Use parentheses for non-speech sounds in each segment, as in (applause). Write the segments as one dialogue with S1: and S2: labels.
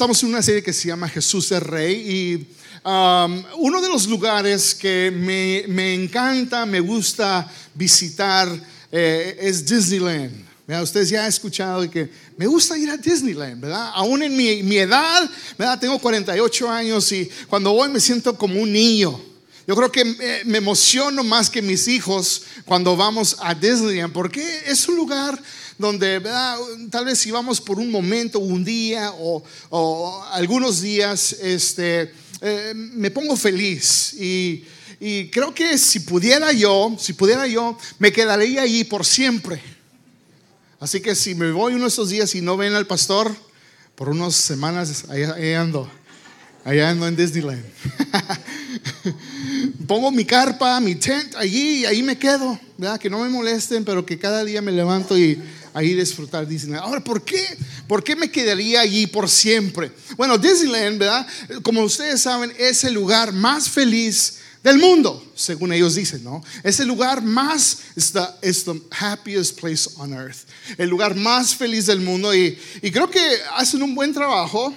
S1: Estamos en una serie que se llama Jesús es Rey y um, uno de los lugares que me, me encanta, me gusta visitar eh, es Disneyland. Ustedes ya han escuchado que me gusta ir a Disneyland, ¿verdad? Aún en mi, mi, edad, ¿verdad? Tengo 48 años y cuando voy me siento como un niño. Yo creo que me, me emociono más que mis hijos cuando vamos a Disneyland porque es un lugar donde ¿verdad? tal vez si vamos por un momento, un día o, o algunos días, este, eh, me pongo feliz y, y, creo que si pudiera yo, si pudiera yo, me quedaría allí por siempre. Así que si me voy uno de esos días y no ven al pastor, por unas semanas ahí, ando, allá ando en Disneyland. (laughs) Pongo mi carpa, mi tent allí y ahí me quedo, ¿verdad? Que no me molesten, pero que cada día me levanto y ahí disfrutar Disneyland. Ahora, ¿por qué? ¿Por qué me quedaría allí por siempre? Bueno, Disneyland, ¿verdad? Como ustedes saben, es el lugar más feliz del mundo, según ellos dicen, ¿no? Es el lugar más, es the, the happiest place on earth, el lugar más feliz del mundo y, y creo que hacen un buen trabajo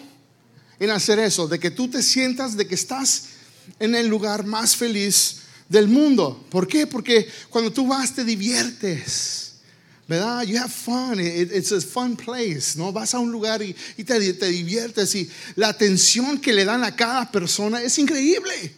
S1: en hacer eso, de que tú te sientas de que estás en el lugar más feliz del mundo. ¿Por qué? Porque cuando tú vas te diviertes. ¿Verdad? You have fun, it's a fun place, ¿no? Vas a un lugar y, te, te, diviertes y la atención que le dan a cada persona es increíble,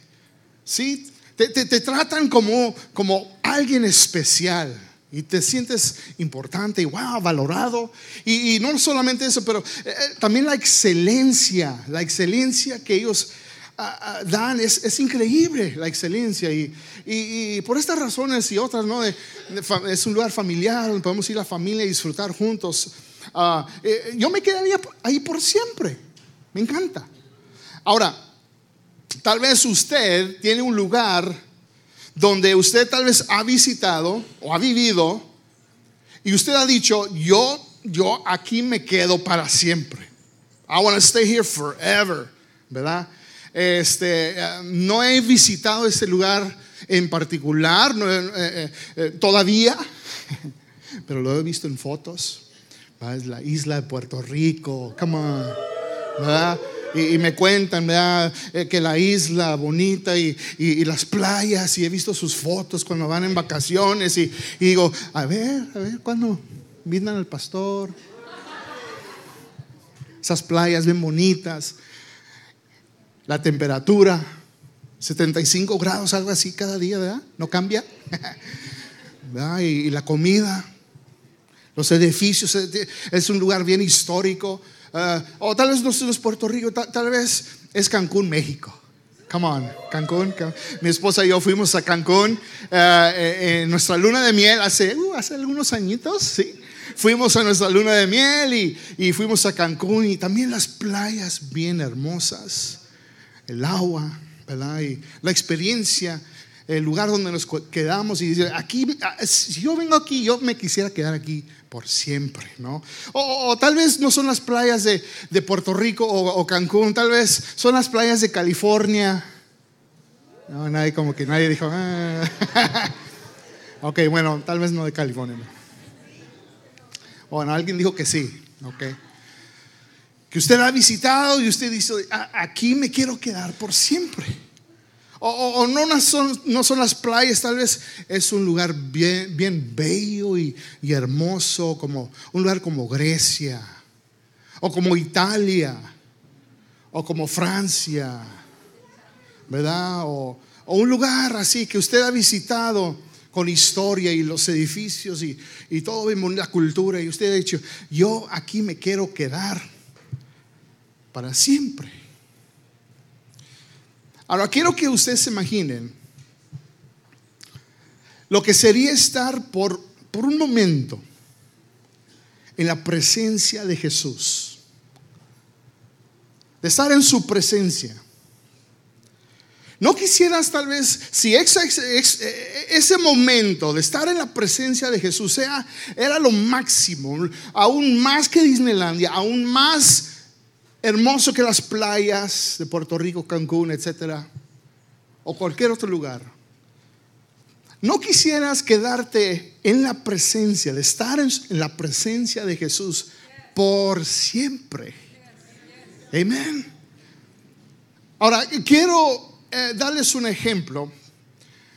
S1: ¿sí? Te, te, tratan como, como alguien especial y te sientes importante y wow, valorado. Y, no solamente eso, pero eh, eh, también la excelencia, la excelencia que ellos dan, es, es, increíble la excelencia. Y, y, por estas razones y otras, ¿no? es un lugar familiar donde podemos ir la familia y disfrutar juntos. Ah, eh, yo me quedaría ahí por siempre. Me encanta. Ahora, tal vez usted tiene un lugar donde usted tal vez ha visitado o ha vivido y usted ha dicho, yo, yo aquí me quedo para siempre. I want to stay here forever, ¿verdad? Este, no he visitado ese lugar en particular eh, eh, eh, todavía, (laughs) pero lo he visto en fotos. La isla de Puerto Rico, come on. Y, me cuentan que la isla bonita y, y, las playas, y he visto sus fotos cuando van en vacaciones, y, digo, a ver, a ver, cuando vienen al pastor, esas playas bien bonitas la temperatura, 75 grados, algo así cada día, ¿verdad? No cambia. (laughs) Y, la comida, los edificios, es un lugar bien histórico. Ah, o tal vez no es Puerto Rico, tal, vez es Cancún, México. Come on, Cancún. Mi esposa y yo fuimos a Cancún ah, eh, en nuestra luna de miel hace, uh, hace algunos añitos, sí. Fuimos a nuestra luna de miel y, y fuimos a Cancún y también las playas bien hermosas el agua, ¿verdad? Y la experiencia, el lugar donde nos quedamos y dice, aquí, ah, si yo vengo aquí, yo me quisiera quedar aquí por siempre, ¿no? O, tal vez no son las playas de, de Puerto Rico o, Cancún, tal vez son las playas de California. No, nadie, como que nadie dijo, ah". (laughs) ok, bueno, tal vez no de California. Bueno, alguien dijo que sí, ok que usted ha visitado y usted dice, aquí me quiero quedar por siempre. O, no, son, no son las playas, tal vez es un lugar bien, bien bello y, hermoso, como un lugar como Grecia, o como Italia, o como Francia, ¿verdad? O, o un lugar así que usted ha visitado con historia y los edificios y, y todo, la cultura, y usted ha dicho, yo aquí me quiero quedar para siempre. Ahora quiero que ustedes se imaginen lo que sería estar por, por un momento en la presencia de Jesús, de estar en su presencia. No quisieras tal vez, si ese momento de estar en la presencia de Jesús sea, era lo máximo, aún más que Disneylandia, aún más hermoso que las playas de Puerto Rico, Cancún, etcétera, o cualquier otro lugar. No quisieras quedarte en la presencia, de estar en la presencia de Jesús por siempre. Amén. Ahora, quiero eh, darles un ejemplo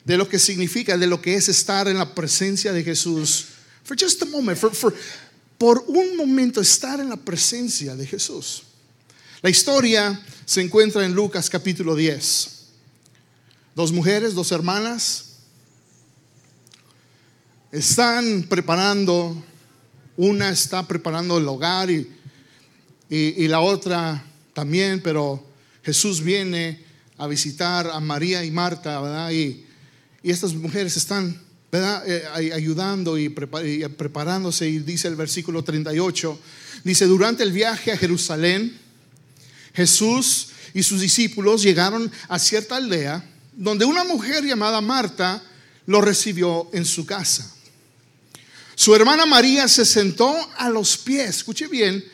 S1: de lo que significa, de lo que es estar en la presencia de Jesús. For just a moment, por un momento estar en la presencia de Jesús. La historia se encuentra en Lucas capítulo 10. Dos mujeres, dos hermanas, están preparando, una está preparando el hogar y, y, la otra también, pero Jesús viene a visitar a María y Marta, ¿verdad? Y, y estas mujeres están. Eh, ayudando y, preparándose. Y dice el versículo 38, dice, durante el viaje a Jerusalén, Jesús y sus discípulos llegaron a cierta aldea donde una mujer llamada Marta lo recibió en su casa. Su hermana María se sentó a los pies, escuche bien,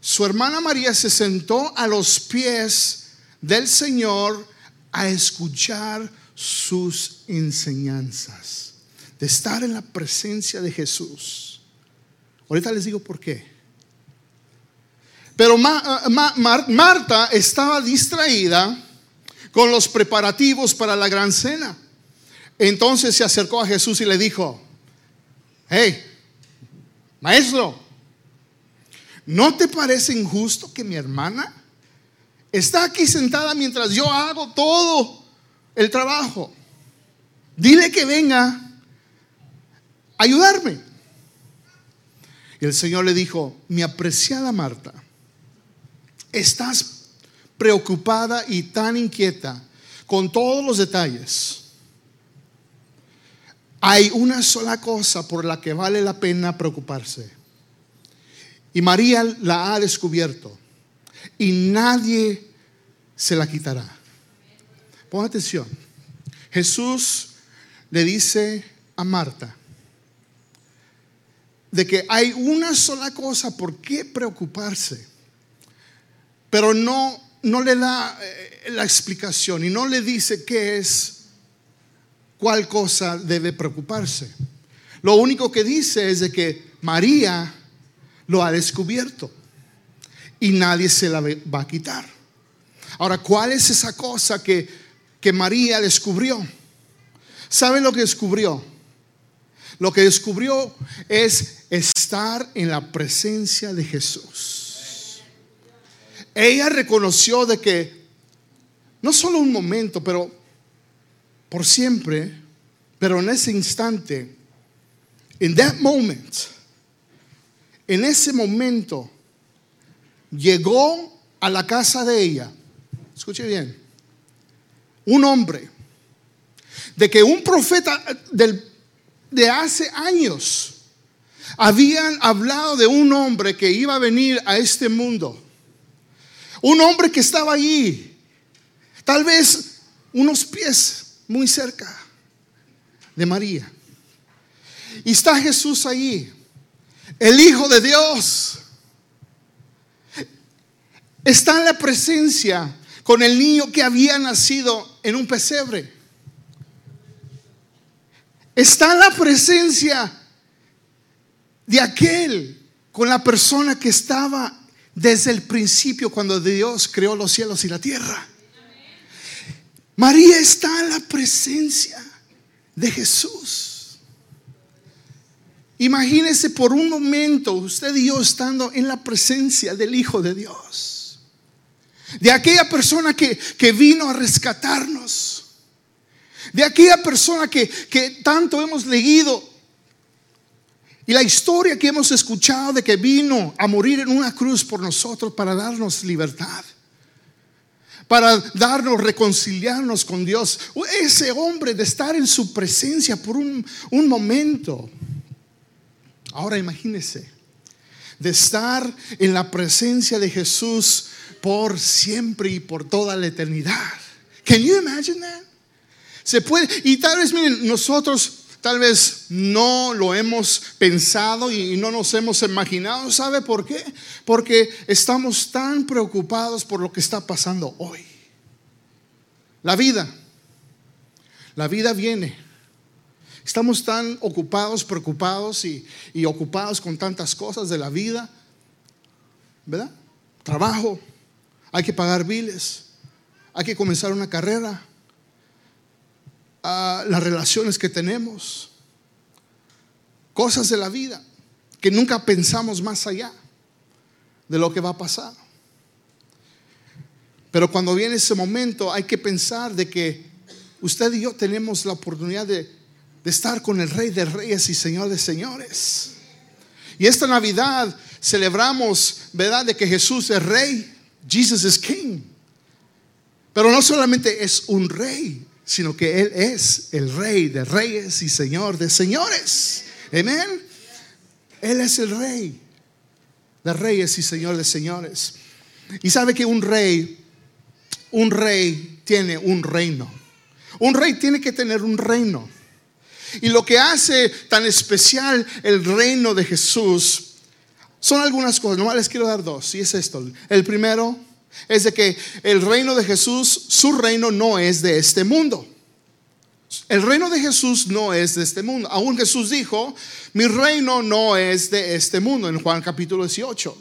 S1: su hermana María se sentó a los pies del Señor a escuchar sus enseñanzas, de estar en la presencia de Jesús. Ahorita les digo por qué. Pero Marta estaba distraída con los preparativos para la gran cena. Entonces se acercó a Jesús y le dijo, hey, maestro, ¿no te parece injusto que mi hermana está aquí sentada mientras yo hago todo el trabajo? Dile que venga a ayudarme. Y el Señor le dijo, mi apreciada Marta, estás preocupada y tan inquieta con todos los detalles. Hay una sola cosa por la que vale la pena preocuparse. Y María la ha descubierto. Y nadie se la quitará. Pon atención. Jesús le dice a Marta de que hay una sola cosa por qué preocuparse. Pero no no le da eh, la explicación y no le dice qué es, cuál cosa debe preocuparse. Lo único que dice es de que María lo ha descubierto y nadie se la va a quitar. Ahora, ¿cuál es esa cosa que, que María descubrió? ¿Sabe lo que descubrió? Lo que descubrió es estar en la presencia de Jesús. Ella reconoció de que no solo un momento, pero por siempre, pero en ese instante, en that moment, en ese momento, llegó a la casa de ella. Escuche bien. Un hombre de que un profeta del, de hace años habían hablado de un hombre que iba a venir a este mundo un hombre que estaba allí, tal vez unos pies muy cerca de María. Y está Jesús allí, el Hijo de Dios. Está en la presencia con el niño que había nacido en un pesebre. Está en la presencia de aquel con la persona que estaba desde el principio cuando Dios creó los cielos y la tierra. María está en la presencia de Jesús. Imagínese por un momento usted y yo estando en la presencia del Hijo de Dios. De aquella persona que, que vino a rescatarnos. De aquella persona que, que tanto hemos leído y la historia que hemos escuchado de que vino a morir en una cruz por nosotros para darnos libertad, para darnos, reconciliarnos con Dios. Ese hombre de estar en su presencia por un, un momento. Ahora imagínese, de estar en la presencia de Jesús por siempre y por toda la eternidad. Can you imagine that? Se puede, y tal vez miren, nosotros Tal vez no lo hemos pensado y no nos hemos imaginado. ¿Sabe por qué? Porque estamos tan preocupados por lo que está pasando hoy. La vida. La vida viene. Estamos tan ocupados, preocupados y, ocupados con tantas cosas de la vida. ¿Verdad? Trabajo, hay que pagar biles, hay que comenzar una carrera, las relaciones que tenemos, cosas de la vida que nunca pensamos más allá de lo que va a pasar. Pero cuando viene ese momento hay que pensar de que usted y yo tenemos la oportunidad de, de estar con el Rey de Reyes y Señor de Señores. Y esta Navidad celebramos, ¿verdad?, de que Jesús es Rey. Jesus is King. Pero no solamente es un rey, sino que Él es el rey de reyes y señor de señores. Amén. Él es el rey de reyes y señor de señores. Y sabe que un rey, un rey tiene un reino. Un rey tiene que tener un reino. Y lo que hace tan especial el reino de Jesús son algunas cosas. Nomás les quiero dar dos. Y es esto. El primero es de que el reino de Jesús, su reino no es de este mundo. El reino de Jesús no es de este mundo. Aún Jesús dijo, mi reino no es de este mundo, en Juan capítulo 18,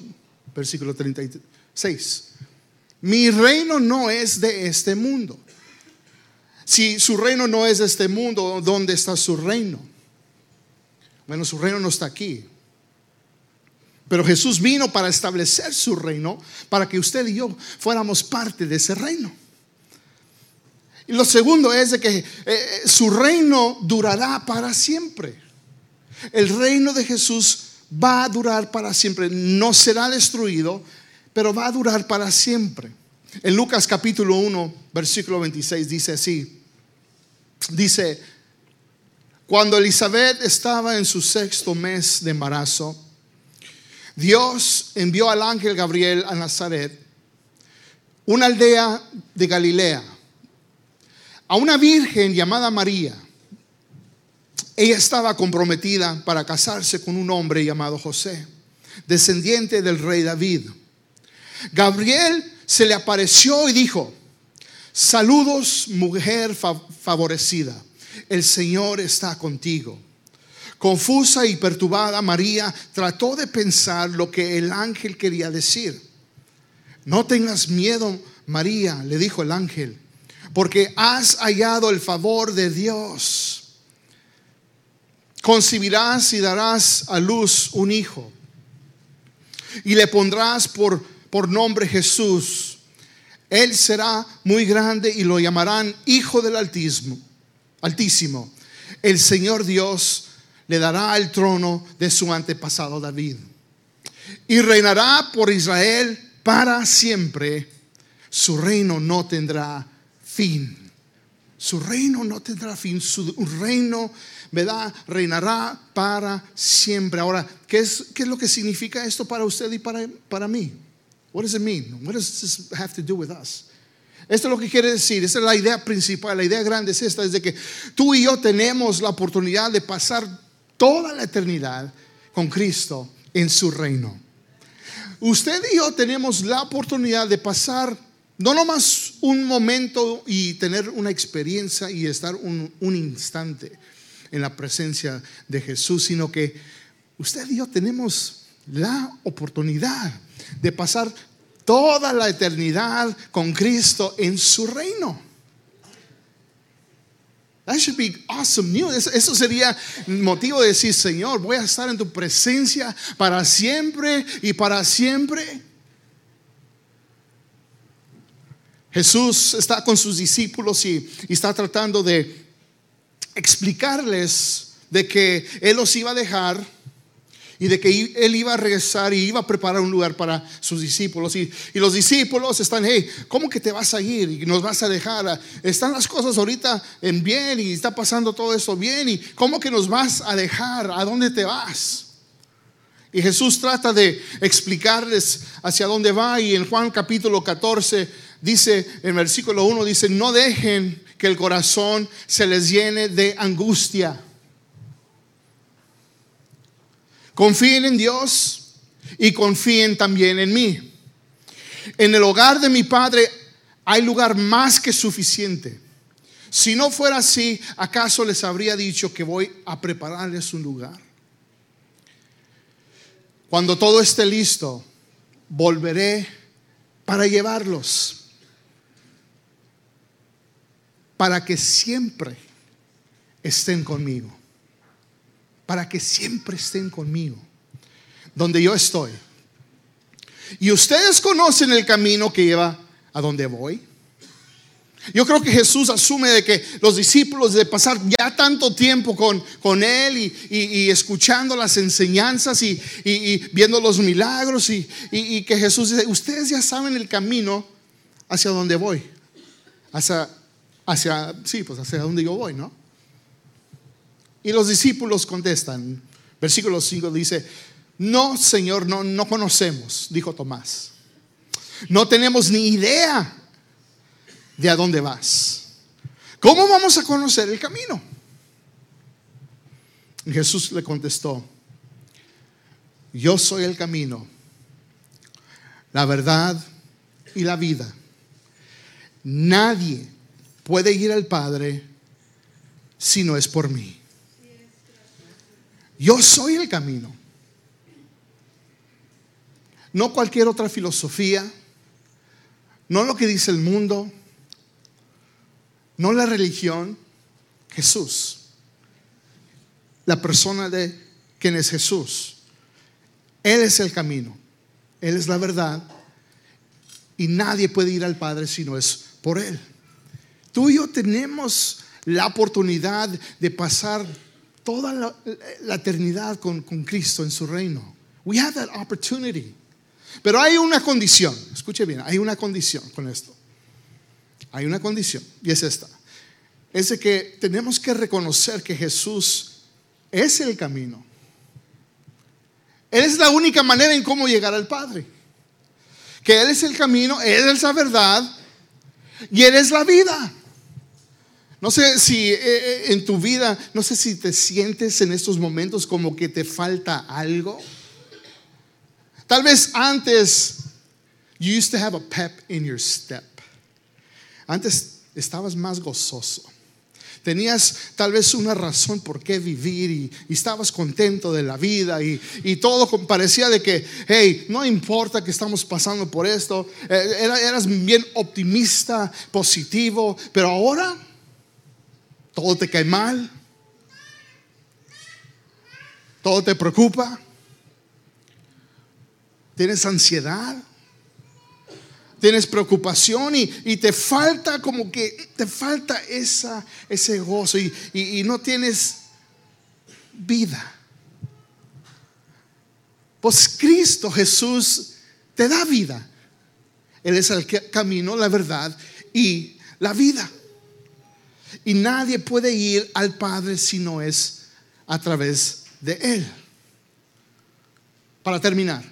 S1: versículo 36. Mi reino no es de este mundo. Si su reino no es de este mundo, ¿dónde está su reino? Bueno, su reino no está aquí. Pero Jesús vino para establecer su reino, para que usted y yo fuéramos parte de ese reino. Y lo segundo es de que eh, eh, su reino durará para siempre. El reino de Jesús va a durar para siempre. No será destruido, pero va a durar para siempre. En Lucas capítulo 1, versículo 26 dice así. Dice, cuando Elizabeth estaba en su sexto mes de embarazo, Dios envió al ángel Gabriel a Nazaret, una aldea de Galilea, a una virgen llamada María. Ella estaba comprometida para casarse con un hombre llamado José, descendiente del rey David. Gabriel se le apareció y dijo, saludos mujer favorecida, el Señor está contigo. Confusa y perturbada, María trató de pensar lo que el ángel quería decir. No tengas miedo, María, le dijo el ángel, porque has hallado el favor de Dios. Concibirás y darás a luz un hijo, y le pondrás por, por nombre Jesús. Él será muy grande y lo llamarán Hijo del Altísimo. Altísimo. El Señor Dios le dará el trono de su antepasado David. Y reinará por Israel para siempre. Su reino no tendrá fin. Su reino no tendrá fin. Su reino, ¿verdad? Reinará para siempre. Ahora, ¿qué es, qué es lo que significa esto para usted y para, para mí? What does it mean? What does this have to do with us? Esto es lo que quiere decir, esa es la idea principal, la idea grande es esta, es de que tú y yo tenemos la oportunidad de pasar toda la eternidad con Cristo en su reino. Usted y yo tenemos la oportunidad de pasar no nomás un momento y tener una experiencia y estar un, un instante en la presencia de Jesús, sino que usted y yo tenemos la oportunidad de pasar toda la eternidad con Cristo en su reino. That should be awesome news. Eso sería motivo de decir, Señor, voy a estar en tu presencia para siempre y para siempre. Jesús está con sus discípulos y, y está tratando de explicarles de que Él los iba a dejar y de que él iba a regresar y iba a preparar un lugar para sus discípulos. Y, los discípulos están, hey, ¿cómo que te vas a ir y nos vas a dejar? Están las cosas ahorita en bien y está pasando todo eso bien. ¿Y cómo que nos vas a dejar? ¿A dónde te vas? Y Jesús trata de explicarles hacia dónde va y en Juan capítulo 14 dice, en versículo 1 dice, no dejen que el corazón se les llene de angustia. Confíen en Dios y confíen también en mí. En el hogar de mi Padre hay lugar más que suficiente. Si no fuera así, ¿acaso les habría dicho que voy a prepararles un lugar? Cuando todo esté listo, volveré para llevarlos, para que siempre estén conmigo, para que siempre estén conmigo, donde yo estoy. Y ustedes conocen el camino que lleva a donde voy. Yo creo que Jesús asume de que los discípulos de pasar ya tanto tiempo con, con Él y, escuchando las enseñanzas y, viendo los milagros y, que Jesús dice, ustedes ya saben el camino hacia donde voy, hacia, hacia, sí, pues hacia donde yo voy, ¿no? Y los discípulos contestan, versículo 5 dice, no, Señor, no, no conocemos, dijo Tomás. No tenemos ni idea de a dónde vas. ¿Cómo vamos a conocer el camino? Jesús le contestó, yo soy el camino, la verdad y la vida. Nadie puede ir al Padre si no es por mí. Yo soy el camino. No cualquier otra filosofía, no lo que dice el mundo, no la religión, Jesús. La persona de quien es Jesús. Él es el camino, Él es la verdad y nadie puede ir al Padre si no es por Él. Tú y yo tenemos la oportunidad de pasar toda la, eternidad con, con Cristo en su reino. We have that opportunity. Pero hay una condición, escuche bien, hay una condición con esto. Hay una condición y es esta. Es de que tenemos que reconocer que Jesús es el camino. Él es la única manera en cómo llegar al Padre. Que Él es el camino, Él es la verdad y Él es la vida. No sé si eh, eh, en tu vida, no sé si te sientes en estos momentos como que te falta algo. Tal vez antes, you used to have a pep in your step. Antes estabas más gozoso. Tenías tal vez una razón por qué vivir y, estabas contento de la vida y, todo parecía de que, hey, no importa que estamos pasando por esto, eh, eras bien optimista, positivo, pero ahora todo te cae mal, todo te preocupa, tienes ansiedad tienes preocupación y, te falta como que te falta esa, ese gozo y, y no tienes vida. Pues Cristo Jesús te da vida. Él es el camino, la verdad y la vida. Y nadie puede ir al Padre si no es a través de Él. Para terminar,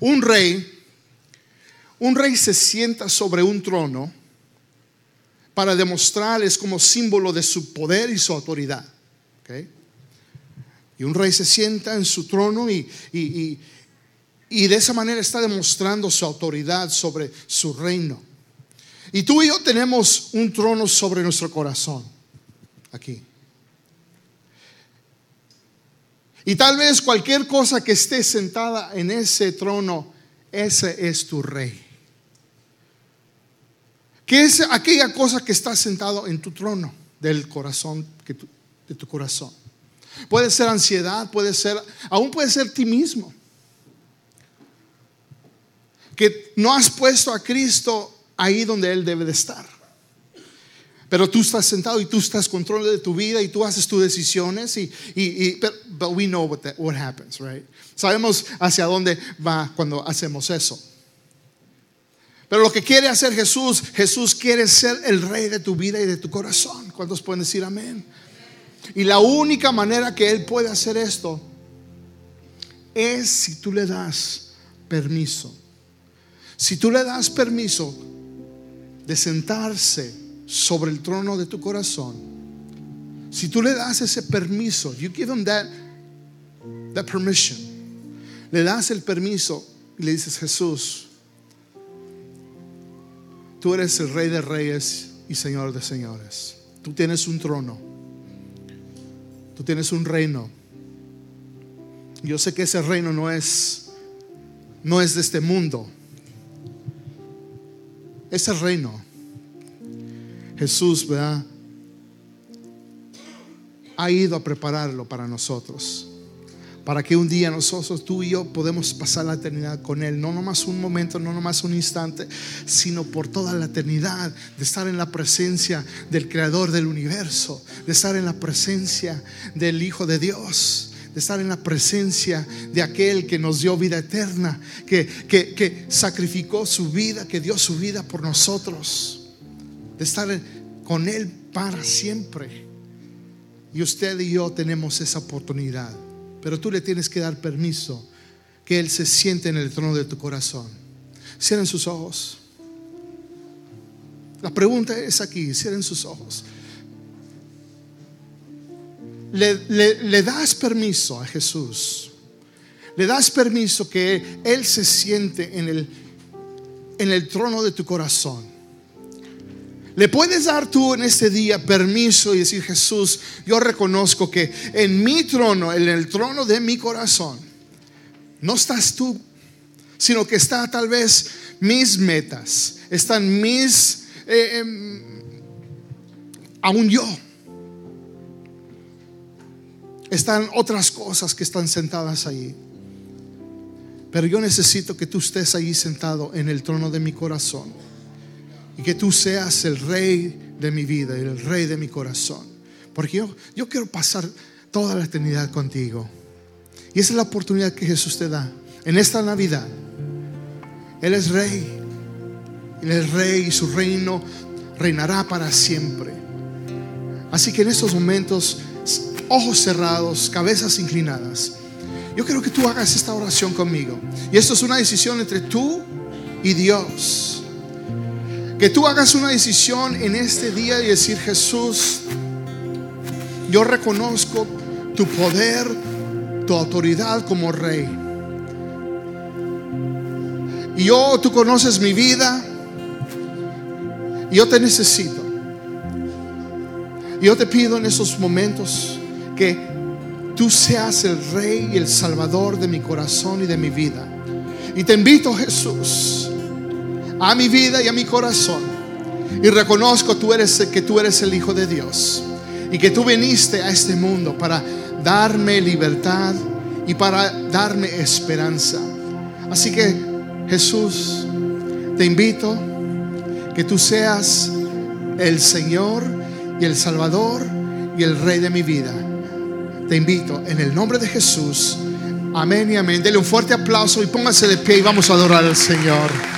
S1: un rey un rey se sienta sobre un trono para demostrarles como símbolo de su poder y su autoridad. Y un rey se sienta en su trono y, y, de esa manera está demostrando su autoridad sobre su reino. Y tú y yo tenemos un trono sobre nuestro corazón, aquí. Y tal vez cualquier cosa que esté sentada en ese trono, ese es tu rey. ¿Qué es aquella cosa que está sentado en tu trono del corazón, de tu corazón? Puede ser ansiedad, puede ser, aún puede ser ti mismo. Que no has puesto a Cristo ahí donde Él debe de estar. Pero tú estás sentado y tú estás control de tu vida y tú haces tus decisiones y, y, but we know what, what happens, right? Sabemos hacia dónde va cuando hacemos eso. Pero lo que quiere hacer Jesús, Jesús quiere ser el rey de tu vida y de tu corazón. ¿Cuántos pueden decir amén? Y la única manera que Él puede hacer esto es si tú le das permiso. Si tú le das permiso de sentarse sobre el trono de tu corazón, si tú le das ese permiso, you give him that, that permission, le das el permiso y le dices, Jesús, Tú eres el rey de reyes y señor de señores. Tú tienes un trono. Tú tienes un reino. Yo sé que ese reino no es no es de este mundo. Ese reino, Jesús, ¿verdad? Ha ido a prepararlo para nosotros para que un día nosotros, tú y yo, podemos pasar la eternidad con Él. No nomás un momento, no nomás un instante, sino por toda la eternidad, de estar en la presencia del Creador del universo, de estar en la presencia del Hijo de Dios estar en la presencia de aquel que nos dio vida eterna, que, que, que, sacrificó su vida, que dio su vida por nosotros, de estar con Él para siempre. Y usted y yo tenemos esa oportunidad. Pero tú le tienes que dar permiso que Él se siente en el trono de tu corazón. Cierren sus ojos. La pregunta es aquí, cierren sus ojos. Le, das permiso a Jesús. Le das permiso que Él se siente en el, en el trono de tu corazón. Le puedes dar tú en este día permiso y decir, Jesús, yo reconozco que en mi trono, en el trono de mi corazón, no estás tú, sino que está tal vez mis metas, están mis, eh, em, aún yo. Están otras cosas que están sentadas ahí. Pero yo necesito que tú estés ahí sentado en el trono de mi corazón y que tú seas el rey de mi vida el rey de mi corazón. Porque yo, yo quiero pasar toda la eternidad contigo. Y esa es la oportunidad que Jesús te da en esta Navidad. Él es rey. Él es rey y su reino reinará para siempre. Así que en estos momentos, ojos cerrados, cabezas inclinadas, yo quiero que tú hagas esta oración conmigo. Y esto es una decisión entre tú y Dios. Que tú hagas una decisión en este día y decir, Jesús, yo reconozco tu poder, tu autoridad como rey. Y yo, tú conoces mi vida. Y yo te necesito. Y yo te pido en esos momentos que tú seas el rey y el salvador de mi corazón y de mi vida. Y te invito, Jesús, a mi vida y a mi corazón. Y reconozco que tú eres el Hijo de Dios. Y que tú viniste a este mundo para darme libertad y para darme esperanza. Así que Jesús, te invito que tú seas el Señor y el Salvador y el Rey de mi vida. Te invito en el nombre de Jesús. Amén y amén. Dele un fuerte aplauso y póngase de pie y vamos a adorar al Señor.